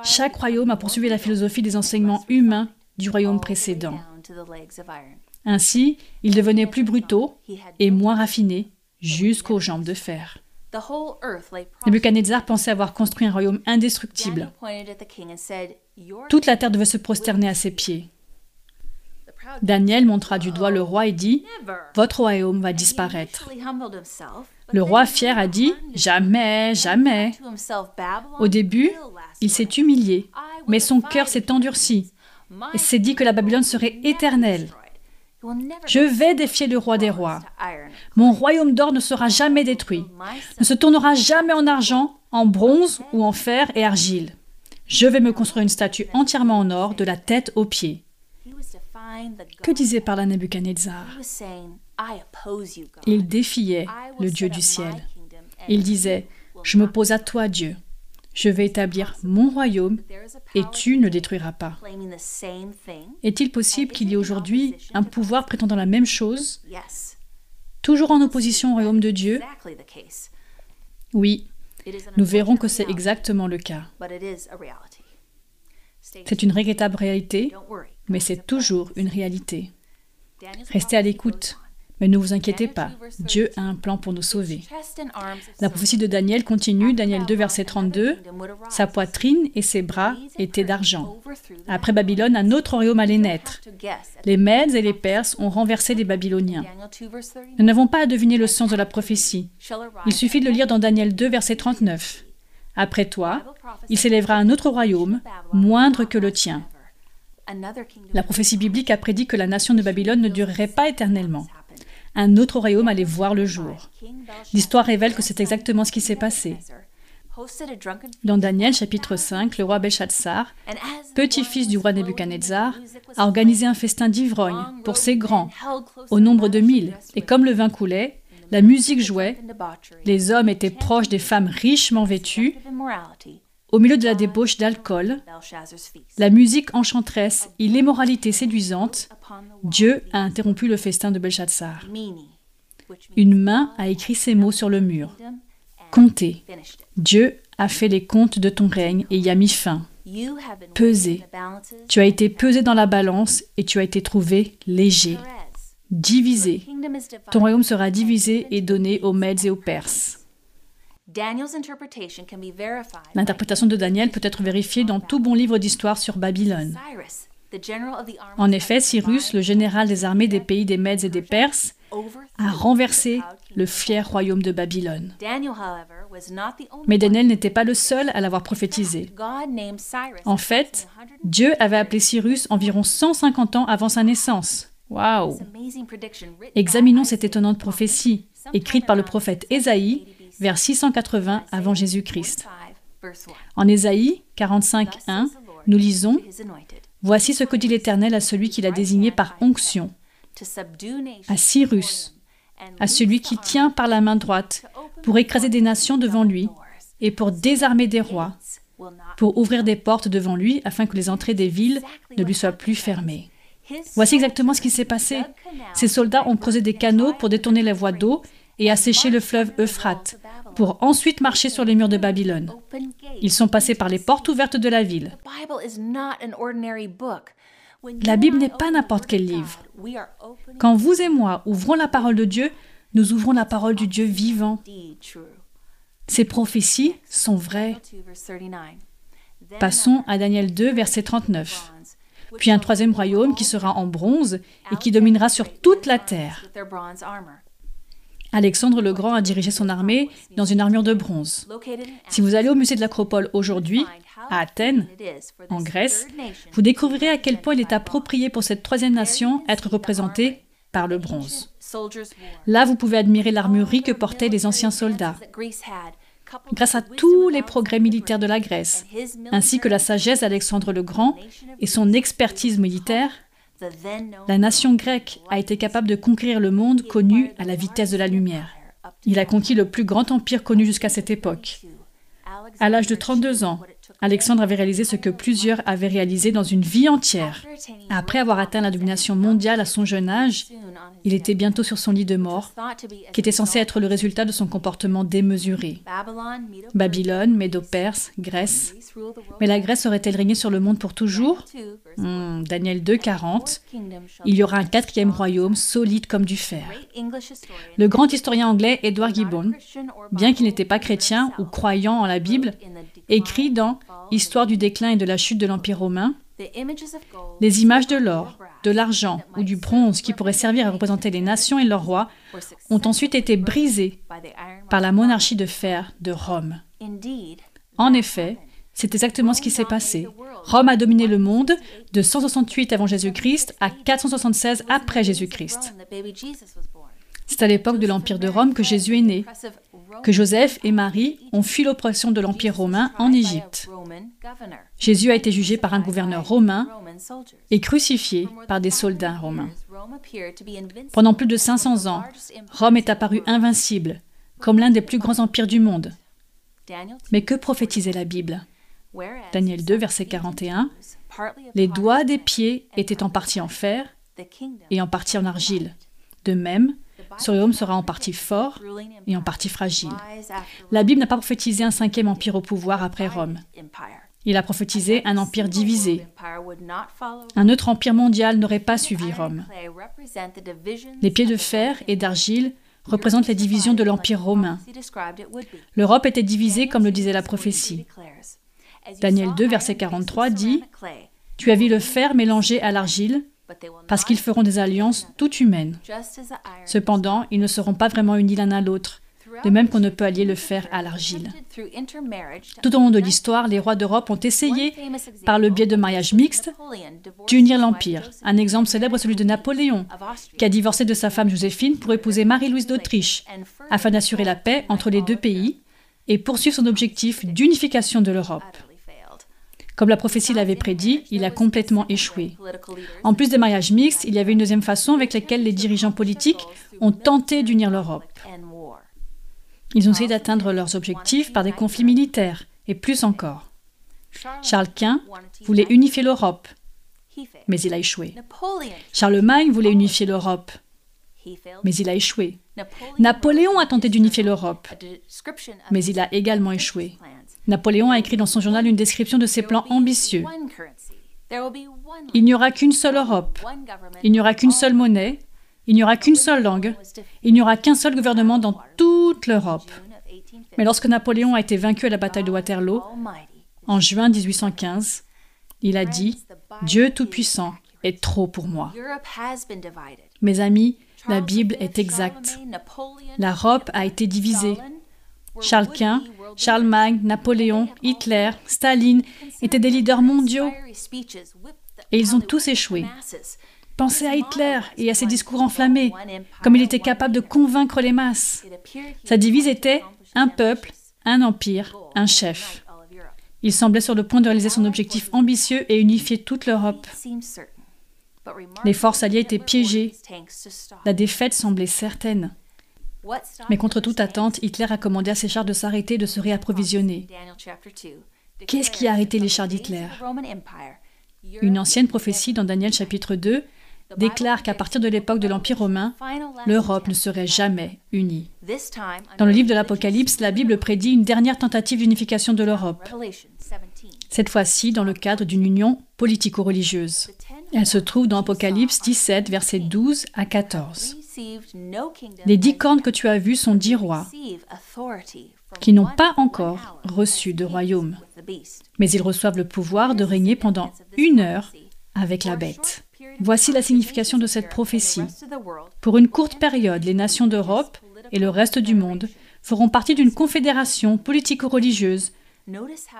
chaque royaume a poursuivi la philosophie des enseignements humains du royaume précédent. Ainsi, ils devenaient plus brutaux et moins raffinés jusqu'aux jambes de fer. Nebuchadnezzar pensait avoir construit un royaume indestructible. Toute la terre devait se prosterner à ses pieds. Daniel montra du doigt le roi et dit, Votre royaume va disparaître. Le roi fier a dit, Jamais, jamais. Au début, il s'est humilié, mais son cœur s'est endurci et s'est dit que la Babylone serait éternelle. Je vais défier le roi des rois. Mon royaume d'or ne sera jamais détruit, ne se tournera jamais en argent, en bronze ou en fer et argile. Je vais me construire une statue entièrement en or, de la tête aux pieds. Que disait par là Nebuchadnezzar? Il défiait le Dieu du ciel. Il disait, Je m'oppose à toi, Dieu. Je vais établir mon royaume et tu ne détruiras pas. Est-il possible qu'il y ait aujourd'hui un pouvoir prétendant la même chose, toujours en opposition au royaume de Dieu Oui, nous verrons que c'est exactement le cas. C'est une regrettable réalité, mais c'est toujours une réalité. Restez à l'écoute. Mais ne vous inquiétez pas, Dieu a un plan pour nous sauver. La prophétie de Daniel continue, Daniel 2, verset 32. Sa poitrine et ses bras étaient d'argent. Après Babylone, un autre royaume allait naître. Les Mèdes et les Perses ont renversé les Babyloniens. Nous n'avons pas à deviner le sens de la prophétie. Il suffit de le lire dans Daniel 2, verset 39. Après toi, il s'élèvera un autre royaume, moindre que le tien. La prophétie biblique a prédit que la nation de Babylone ne durerait pas éternellement un autre royaume allait voir le jour. L'histoire révèle que c'est exactement ce qui s'est passé. Dans Daniel chapitre 5, le roi Belshazzar, petit-fils du roi Nebuchadnezzar, a organisé un festin d'ivrogne pour ses grands, au nombre de mille, et comme le vin coulait, la musique jouait, les hommes étaient proches des femmes richement vêtues, au milieu de la débauche d'alcool, la musique enchanteresse et l'immoralité séduisante, Dieu a interrompu le festin de Belshazzar. Une main a écrit ces mots sur le mur. Comptez. Dieu a fait les comptes de ton règne et y a mis fin. Pesé. Tu as été pesé dans la balance et tu as été trouvé léger. Divisé. Ton royaume sera divisé et donné aux Mèdes et aux Perses. L'interprétation de Daniel peut être vérifiée dans tout bon livre d'histoire sur Babylone. En effet, Cyrus, le général des armées des pays des Mèdes et des Perses, a renversé le fier royaume de Babylone. Mais Daniel n'était pas le seul à l'avoir prophétisé. En fait, Dieu avait appelé Cyrus environ 150 ans avant sa naissance. Waouh Examinons cette étonnante prophétie, écrite par le prophète Ésaïe vers 680 avant Jésus-Christ. En Ésaïe 45.1, nous lisons Voici ce que dit l'Éternel à celui qu'il a désigné par onction, à Cyrus, à celui qui tient par la main droite pour écraser des nations devant lui et pour désarmer des rois, pour ouvrir des portes devant lui afin que les entrées des villes ne lui soient plus fermées. Voici exactement ce qui s'est passé. Ces soldats ont creusé des canaux pour détourner les voies d'eau et assécher le fleuve Euphrate, pour ensuite marcher sur les murs de Babylone. Ils sont passés par les portes ouvertes de la ville. La Bible n'est pas n'importe quel livre. Quand vous et moi ouvrons la parole de Dieu, nous ouvrons la parole du Dieu vivant. Ces prophéties sont vraies. Passons à Daniel 2, verset 39. Puis un troisième royaume qui sera en bronze et qui dominera sur toute la terre. Alexandre le Grand a dirigé son armée dans une armure de bronze. Si vous allez au musée de l'Acropole aujourd'hui, à Athènes, en Grèce, vous découvrirez à quel point il est approprié pour cette troisième nation être représentée par le bronze. Là, vous pouvez admirer l'armurerie que portaient les anciens soldats. Grâce à tous les progrès militaires de la Grèce, ainsi que la sagesse d'Alexandre le Grand et son expertise militaire, la nation grecque a été capable de conquérir le monde connu à la vitesse de la lumière. Il a conquis le plus grand empire connu jusqu'à cette époque. À l'âge de 32 ans, Alexandre avait réalisé ce que plusieurs avaient réalisé dans une vie entière. Après avoir atteint la domination mondiale à son jeune âge, il était bientôt sur son lit de mort, qui était censé être le résultat de son comportement démesuré. Babylone, Médo-Perse, Grèce. Mais la Grèce aurait-elle régné sur le monde pour toujours? Hmm, Daniel 2, 40. Il y aura un quatrième royaume solide comme du fer. Le grand historien anglais Edward Gibbon, bien qu'il n'était pas chrétien ou croyant en la Bible, écrit dans Histoire du déclin et de la chute de l'Empire romain, les images de l'or, de l'argent ou du bronze qui pourraient servir à représenter les nations et leurs rois ont ensuite été brisées par la monarchie de fer de Rome. En effet, c'est exactement ce qui s'est passé. Rome a dominé le monde de 168 avant Jésus-Christ à 476 après Jésus-Christ. C'est à l'époque de l'Empire de Rome que Jésus est né que Joseph et Marie ont fui l'oppression de l'Empire romain en Égypte. Jésus a été jugé par un gouverneur romain et crucifié par des soldats romains. Pendant plus de 500 ans, Rome est apparue invincible, comme l'un des plus grands empires du monde. Mais que prophétisait la Bible? Daniel 2, verset 41. Les doigts des pieds étaient en partie en fer et en partie en argile. De même, ce royaume sera en partie fort et en partie fragile. La Bible n'a pas prophétisé un cinquième empire au pouvoir après Rome. Il a prophétisé un empire divisé. Un autre empire mondial n'aurait pas suivi Rome. Les pieds de fer et d'argile représentent les divisions de l'empire romain. L'Europe était divisée comme le disait la prophétie. Daniel 2, verset 43 dit Tu as vu le fer mélangé à l'argile, parce qu'ils feront des alliances toutes humaines. Cependant, ils ne seront pas vraiment unis l'un à l'autre, de même qu'on ne peut allier le fer à l'argile. Tout au long de l'histoire, les rois d'Europe ont essayé, par le biais de mariages mixtes, d'unir l'Empire. Un exemple célèbre est celui de Napoléon, qui a divorcé de sa femme Joséphine pour épouser Marie-Louise d'Autriche, afin d'assurer la paix entre les deux pays et poursuivre son objectif d'unification de l'Europe. Comme la prophétie l'avait prédit, il a complètement échoué. En plus des mariages mixtes, il y avait une deuxième façon avec laquelle les dirigeants politiques ont tenté d'unir l'Europe. Ils ont essayé d'atteindre leurs objectifs par des conflits militaires, et plus encore. Charles Quint voulait unifier l'Europe, mais il a échoué. Charlemagne voulait unifier l'Europe, mais il a échoué. Napoléon a tenté d'unifier l'Europe, mais il a également échoué. Napoléon a écrit dans son journal une description de ses plans ambitieux. Il n'y aura qu'une seule Europe, il n'y aura qu'une seule monnaie, il n'y aura qu'une seule langue, il n'y aura qu'un seul gouvernement dans toute l'Europe. Mais lorsque Napoléon a été vaincu à la bataille de Waterloo, en juin 1815, il a dit Dieu Tout-Puissant est trop pour moi. Mes amis, la Bible est exacte. L'Europe a été divisée. Charles Quint, Charlemagne, Napoléon, Hitler, Staline étaient des leaders mondiaux et ils ont tous échoué. Pensez à Hitler et à ses discours enflammés, comme il était capable de convaincre les masses. Sa devise était un peuple, un empire, un chef. Il semblait sur le point de réaliser son objectif ambitieux et unifier toute l'Europe. Les forces alliées étaient piégées. La défaite semblait certaine. Mais contre toute attente, Hitler a commandé à ses chars de s'arrêter et de se réapprovisionner. Qu'est-ce qui a arrêté les chars d'Hitler? Une ancienne prophétie dans Daniel chapitre 2 déclare qu'à partir de l'époque de l'Empire romain, l'Europe ne serait jamais unie. Dans le livre de l'Apocalypse, la Bible prédit une dernière tentative d'unification de l'Europe, cette fois-ci dans le cadre d'une union politico-religieuse. Elle se trouve dans Apocalypse 17, versets 12 à 14. Les dix cornes que tu as vues sont dix rois qui n'ont pas encore reçu de royaume, mais ils reçoivent le pouvoir de régner pendant une heure avec la bête. Voici la signification de cette prophétie. Pour une courte période, les nations d'Europe et le reste du monde feront partie d'une confédération politico-religieuse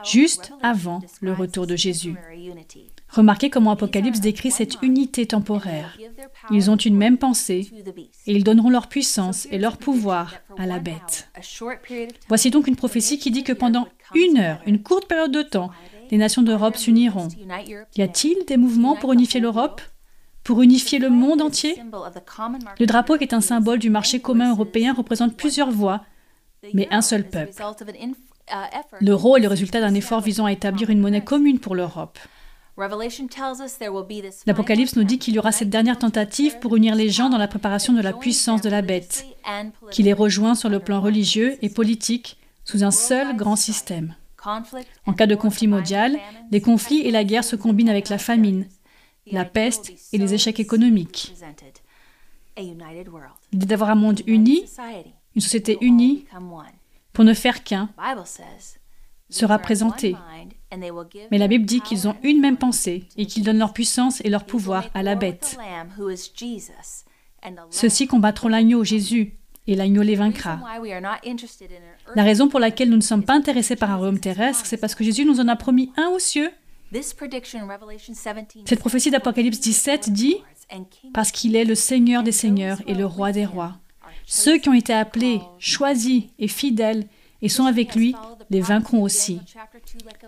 juste avant le retour de Jésus. Remarquez comment Apocalypse décrit cette unité temporaire. Ils ont une même pensée et ils donneront leur puissance et leur pouvoir à la bête. Voici donc une prophétie qui dit que pendant une heure, une courte période de temps, les nations d'Europe s'uniront. Y a-t-il des mouvements pour unifier l'Europe? Pour unifier le monde entier? Le drapeau, qui est un symbole du marché commun européen, représente plusieurs voix, mais un seul peuple. L'euro est le résultat d'un effort visant à établir une monnaie commune pour l'Europe. L'Apocalypse nous dit qu'il y aura cette dernière tentative pour unir les gens dans la préparation de la puissance de la bête, qui les rejoint sur le plan religieux et politique sous un seul grand système. En cas de conflit mondial, les conflits et la guerre se combinent avec la famine, la peste et les échecs économiques. L'idée d'avoir un monde uni, une société unie, pour ne faire qu'un, sera présentée. Mais la Bible dit qu'ils ont une même pensée et qu'ils donnent leur puissance et leur pouvoir à la bête. Ceux-ci combattront l'agneau Jésus et l'agneau les vaincra. La raison pour laquelle nous ne sommes pas intéressés par un royaume terrestre, c'est parce que Jésus nous en a promis un aux cieux. Cette prophétie d'Apocalypse 17 dit Parce qu'il est le Seigneur des Seigneurs et le Roi des Rois. Ceux qui ont été appelés, choisis et fidèles et sont avec lui les vaincront aussi.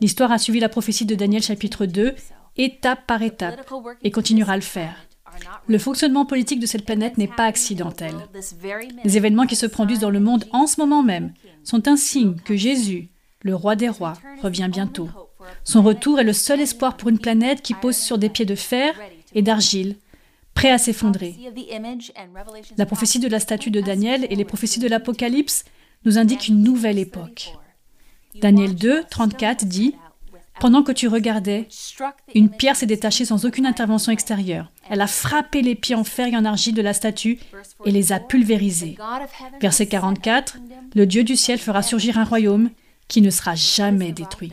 L'histoire a suivi la prophétie de Daniel chapitre 2, étape par étape, et continuera à le faire. Le fonctionnement politique de cette planète n'est pas accidentel. Les événements qui se produisent dans le monde en ce moment même sont un signe que Jésus, le roi des rois, revient bientôt. Son retour est le seul espoir pour une planète qui pose sur des pieds de fer et d'argile, prêt à s'effondrer. La prophétie de la statue de Daniel et les prophéties de l'Apocalypse nous indiquent une nouvelle époque. Daniel 2, 34 dit Pendant que tu regardais, une pierre s'est détachée sans aucune intervention extérieure. Elle a frappé les pieds en fer et en argile de la statue et les a pulvérisés. Verset 44, le Dieu du ciel fera surgir un royaume qui ne sera jamais détruit.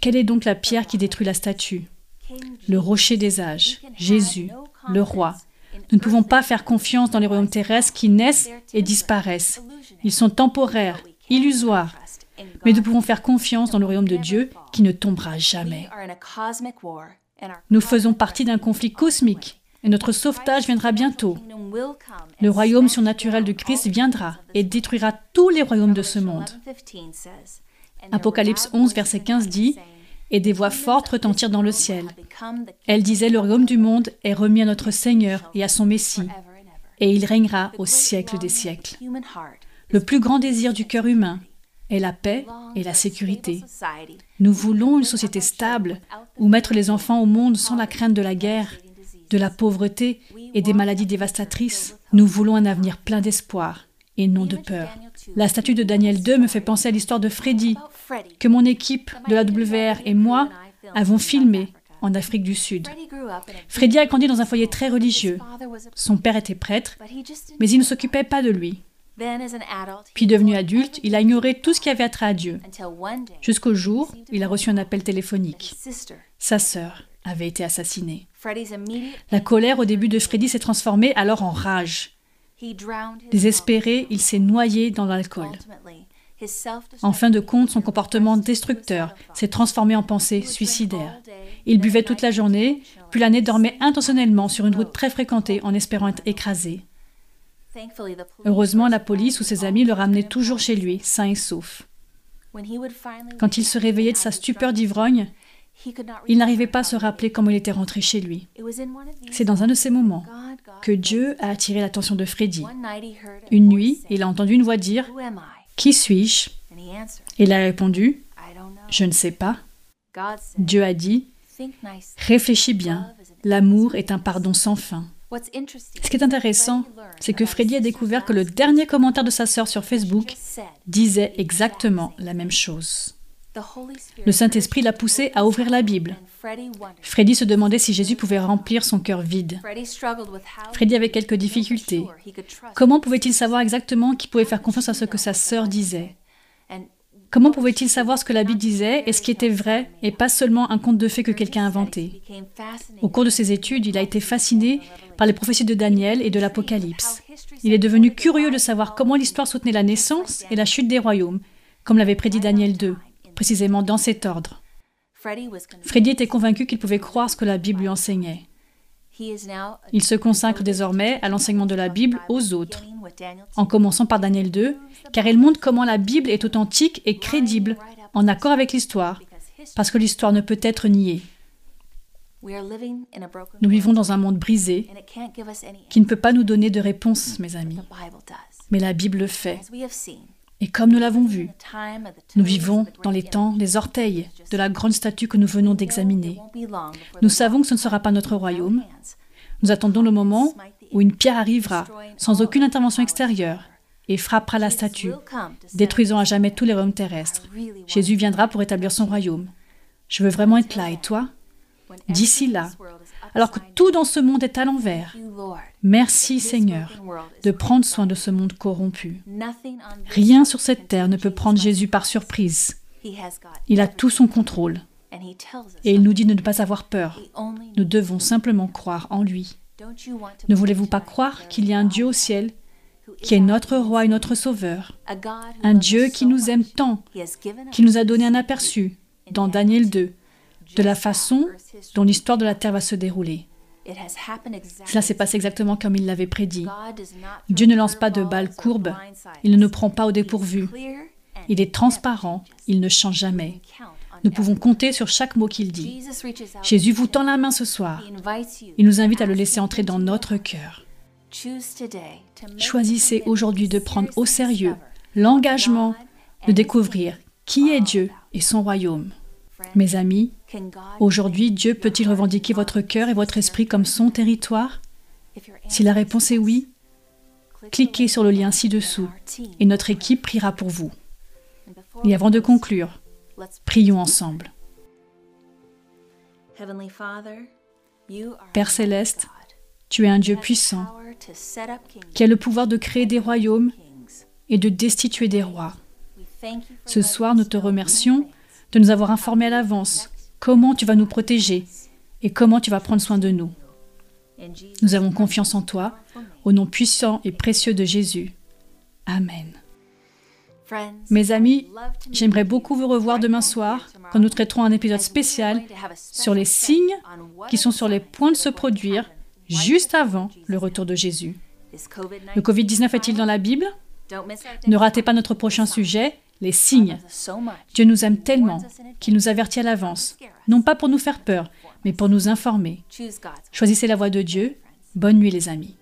Quelle est donc la pierre qui détruit la statue? Le rocher des âges, Jésus, le roi. Nous ne pouvons pas faire confiance dans les royaumes terrestres qui naissent et disparaissent. Ils sont temporaires, illusoires. Mais nous pouvons faire confiance dans le royaume de Dieu qui ne tombera jamais. Nous faisons partie d'un conflit cosmique et notre sauvetage viendra bientôt. Le royaume surnaturel de Christ viendra et détruira tous les royaumes de ce monde. Apocalypse 11, verset 15 dit Et des voix fortes retentirent dans le ciel. Elles disaient Le royaume du monde est remis à notre Seigneur et à son Messie, et il régnera au siècle des siècles. Le plus grand désir du cœur humain est la paix et la sécurité. Nous voulons une société stable où mettre les enfants au monde sans la crainte de la guerre, de la pauvreté et des maladies dévastatrices. Nous voulons un avenir plein d'espoir et non de peur. La statue de Daniel 2 me fait penser à l'histoire de Freddy, que mon équipe de la WR et moi avons filmé en Afrique du Sud. Freddy a grandi dans un foyer très religieux. Son père était prêtre, mais il ne s'occupait pas de lui. Puis devenu adulte, il a ignoré tout ce qui avait trait à Dieu, jusqu'au jour il a reçu un appel téléphonique. Sa sœur avait été assassinée. La colère au début de Freddy s'est transformée alors en rage. Désespéré, il s'est noyé dans l'alcool. En fin de compte, son comportement destructeur s'est transformé en pensée suicidaire. Il buvait toute la journée, puis l'année dormait intentionnellement sur une route très fréquentée en espérant être écrasé. Heureusement, la police ou ses amis le ramenaient toujours chez lui, sain et sauf. Quand il se réveillait de sa stupeur d'ivrogne, il n'arrivait pas à se rappeler comment il était rentré chez lui. C'est dans un de ces moments que Dieu a attiré l'attention de Freddy. Une nuit, il a entendu une voix dire Qui suis-je? Et il a répondu Je ne sais pas. Dieu a dit Réfléchis bien, l'amour est un pardon sans fin. Ce qui est intéressant, c'est que Freddy a découvert que le dernier commentaire de sa sœur sur Facebook disait exactement la même chose. Le Saint-Esprit l'a poussé à ouvrir la Bible. Freddy se demandait si Jésus pouvait remplir son cœur vide. Freddy avait quelques difficultés. Comment pouvait-il savoir exactement qu'il pouvait faire confiance à ce que sa sœur disait? Comment pouvait-il savoir ce que la Bible disait et ce qui était vrai et pas seulement un conte de fées que quelqu'un a inventé? Au cours de ses études, il a été fasciné par les prophéties de Daniel et de l'Apocalypse. Il est devenu curieux de savoir comment l'histoire soutenait la naissance et la chute des royaumes, comme l'avait prédit Daniel 2, précisément dans cet ordre. Freddy était convaincu qu'il pouvait croire ce que la Bible lui enseignait. Il se consacre désormais à l'enseignement de la Bible aux autres, en commençant par Daniel 2, car il montre comment la Bible est authentique et crédible, en accord avec l'histoire, parce que l'histoire ne peut être niée. Nous vivons dans un monde brisé qui ne peut pas nous donner de réponse, mes amis. Mais la Bible le fait. Et comme nous l'avons vu, nous vivons dans les temps des orteils de la grande statue que nous venons d'examiner. Nous savons que ce ne sera pas notre royaume. Nous attendons le moment où une pierre arrivera, sans aucune intervention extérieure, et frappera la statue, détruisant à jamais tous les royaumes terrestres. Jésus viendra pour établir son royaume. Je veux vraiment être là, et toi? D'ici là, alors que tout dans ce monde est à l'envers. Merci Seigneur de prendre soin de ce monde corrompu. Rien sur cette terre ne peut prendre Jésus par surprise. Il a tout son contrôle. Et il nous dit de ne pas avoir peur. Nous devons simplement croire en lui. Ne voulez-vous pas croire qu'il y a un Dieu au ciel qui est notre roi et notre sauveur, un Dieu qui nous aime tant, qui nous a donné un aperçu dans Daniel 2 de la façon dont l'histoire de la Terre va se dérouler. Cela s'est passé exactement comme il l'avait prédit. Dieu ne lance pas de balles courbes, il ne nous prend pas au dépourvu. Il est transparent, il ne change jamais. Nous pouvons compter sur chaque mot qu'il dit. Jésus vous tend la main ce soir. Il nous invite à le laisser entrer dans notre cœur. Choisissez aujourd'hui de prendre au sérieux l'engagement de découvrir qui est Dieu et son royaume. Mes amis, aujourd'hui, Dieu peut-il revendiquer votre cœur et votre esprit comme son territoire? Si la réponse est oui, cliquez sur le lien ci-dessous et notre équipe priera pour vous. Et avant de conclure, prions ensemble. Père céleste, tu es un Dieu puissant qui a le pouvoir de créer des royaumes et de destituer des rois. Ce soir, nous te remercions de nous avoir informés à l'avance comment tu vas nous protéger et comment tu vas prendre soin de nous. Nous avons confiance en toi, au nom puissant et précieux de Jésus. Amen. Mes amis, j'aimerais beaucoup vous revoir demain soir quand nous traiterons un épisode spécial sur les signes qui sont sur les points de se produire juste avant le retour de Jésus. Le Covid-19 est-il dans la Bible? Ne ratez pas notre prochain sujet, les signes. Dieu nous aime tellement qu'il nous avertit à l'avance, non pas pour nous faire peur, mais pour nous informer. Choisissez la voie de Dieu. Bonne nuit les amis.